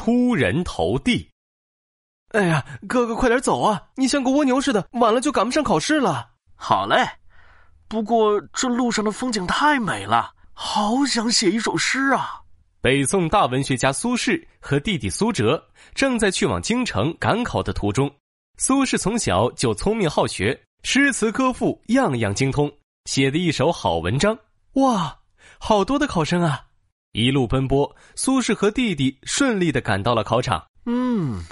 出人头地。哎呀，哥哥，快点走啊！你像个蜗牛似的，晚了就赶不上考试了。好嘞，不过这路上的风景太美了，好想写一首诗啊！北宋大文学家苏轼和弟弟苏辙正在去往京城赶考的途中。苏轼从小就聪明好学，诗词歌赋样样精通，写的一手好文章。哇，好多的考生啊！一路奔波，苏轼和弟弟顺利的赶到了考场。嗯。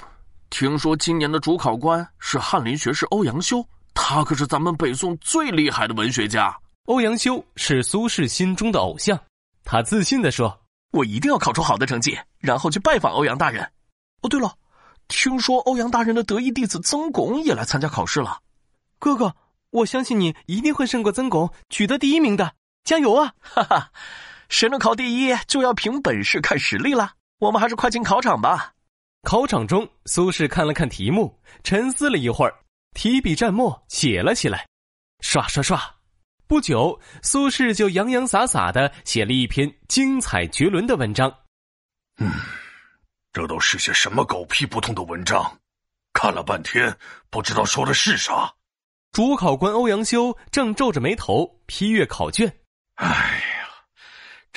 听说今年的主考官是翰林学士欧阳修，他可是咱们北宋最厉害的文学家。欧阳修是苏轼心中的偶像，他自信的说：“我一定要考出好的成绩，然后去拜访欧阳大人。”哦，对了，听说欧阳大人的得意弟子曾巩也来参加考试了。哥哥，我相信你一定会胜过曾巩，取得第一名的，加油啊！哈哈，谁能考第一，就要凭本事看实力了。我们还是快进考场吧。考场中，苏轼看了看题目，沉思了一会儿，提笔蘸墨写了起来。刷刷刷，不久，苏轼就洋洋洒洒的写了一篇精彩绝伦的文章。嗯，这都是些什么狗屁不通的文章？看了半天，不知道说的是啥。主考官欧阳修正皱着眉头批阅考卷。哎呀，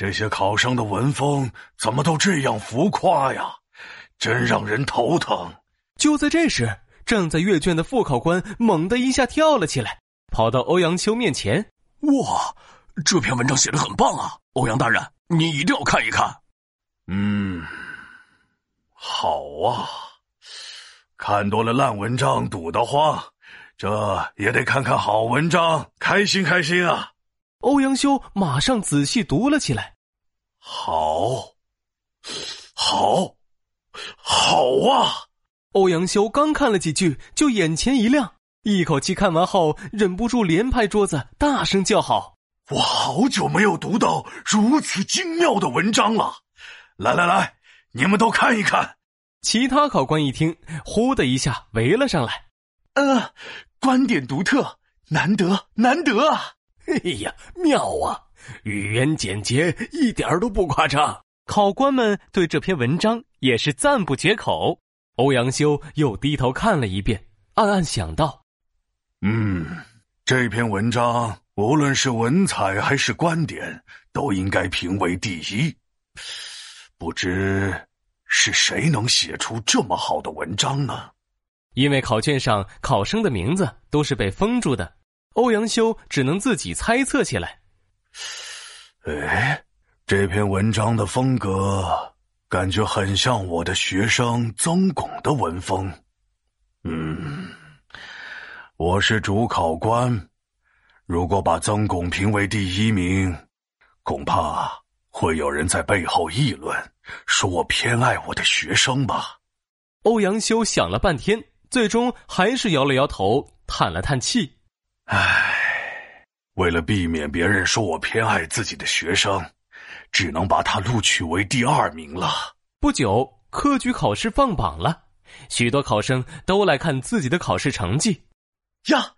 这些考生的文风怎么都这样浮夸呀？真让人头疼！就在这时，正在阅卷的副考官猛地一下跳了起来，跑到欧阳修面前：“哇，这篇文章写的很棒啊！欧阳大人，你一定要看一看。”“嗯，好啊，看多了烂文章堵得慌，这也得看看好文章，开心开心啊！”欧阳修马上仔细读了起来：“好，好。”好啊！欧阳修刚看了几句，就眼前一亮，一口气看完后，忍不住连拍桌子，大声叫好：“我好久没有读到如此精妙的文章了！来来来，你们都看一看。”其他考官一听，呼的一下围了上来：“呃，观点独特，难得难得啊！哎呀，妙啊！语言简洁，一点都不夸张。”考官们对这篇文章也是赞不绝口。欧阳修又低头看了一遍，暗暗想到：“嗯，这篇文章无论是文采还是观点，都应该评为第一。不知是谁能写出这么好的文章呢？”因为考卷上考生的名字都是被封住的，欧阳修只能自己猜测起来。哎。这篇文章的风格感觉很像我的学生曾巩的文风。嗯，我是主考官，如果把曾巩评为第一名，恐怕会有人在背后议论，说我偏爱我的学生吧。欧阳修想了半天，最终还是摇了摇头，叹了叹气：“唉，为了避免别人说我偏爱自己的学生。”只能把他录取为第二名了。不久，科举考试放榜了，许多考生都来看自己的考试成绩。呀，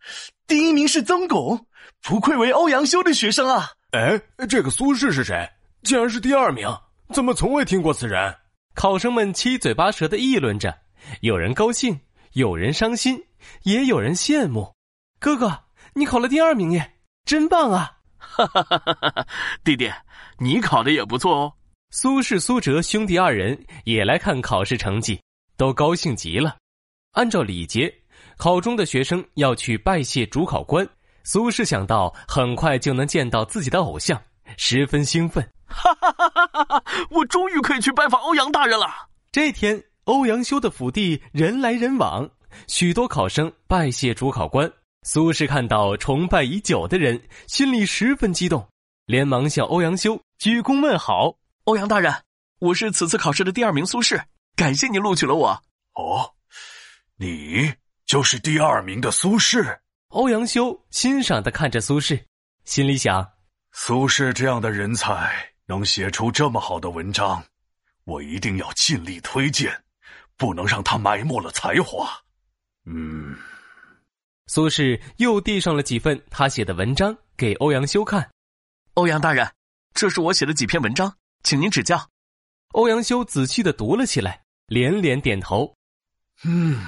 第一名是曾巩，不愧为欧阳修的学生啊！哎，这个苏轼是谁？竟然是第二名，怎么从未听过此人？考生们七嘴八舌的议论着，有人高兴，有人伤心，也有人羡慕。哥哥，你考了第二名耶，真棒啊！哈哈哈哈哈！弟弟，你考的也不错哦。苏轼、苏辙兄弟二人也来看考试成绩，都高兴极了。按照礼节，考中的学生要去拜谢主考官。苏轼想到很快就能见到自己的偶像，十分兴奋。哈哈哈哈哈！我终于可以去拜访欧阳大人了。这天，欧阳修的府邸人来人往，许多考生拜谢主考官。苏轼看到崇拜已久的人，心里十分激动，连忙向欧阳修鞠躬问好：“欧阳大人，我是此次考试的第二名苏轼，感谢你录取了我。”“哦，你就是第二名的苏轼。”欧阳修欣赏的看着苏轼，心里想：“苏轼这样的人才能写出这么好的文章，我一定要尽力推荐，不能让他埋没了才华。”嗯。苏轼又递上了几份他写的文章给欧阳修看。欧阳大人，这是我写的几篇文章，请您指教。欧阳修仔细的读了起来，连连点头。嗯，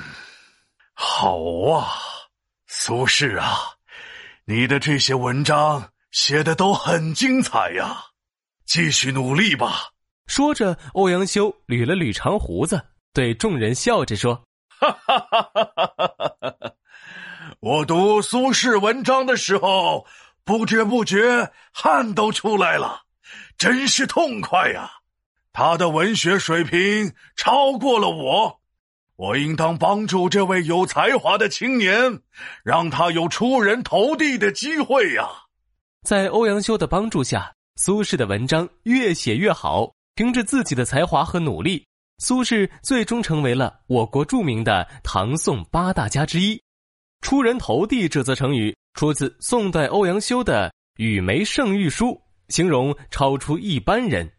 好啊，苏轼啊，你的这些文章写的都很精彩呀，继续努力吧。说着，欧阳修捋了捋长胡子，对众人笑着说：“ 哈哈哈哈哈哈！我读苏轼文章的时候，不知不觉汗都出来了，真是痛快呀！他的文学水平超过了我，我应当帮助这位有才华的青年，让他有出人头地的机会呀！”在欧阳修的帮助下，苏轼的文章越写越好。凭着自己的才华和努力，苏轼最终成为了我国著名的唐宋八大家之一。出人头地这则成语出自宋代欧阳修的《与梅圣谕书》，形容超出一般人。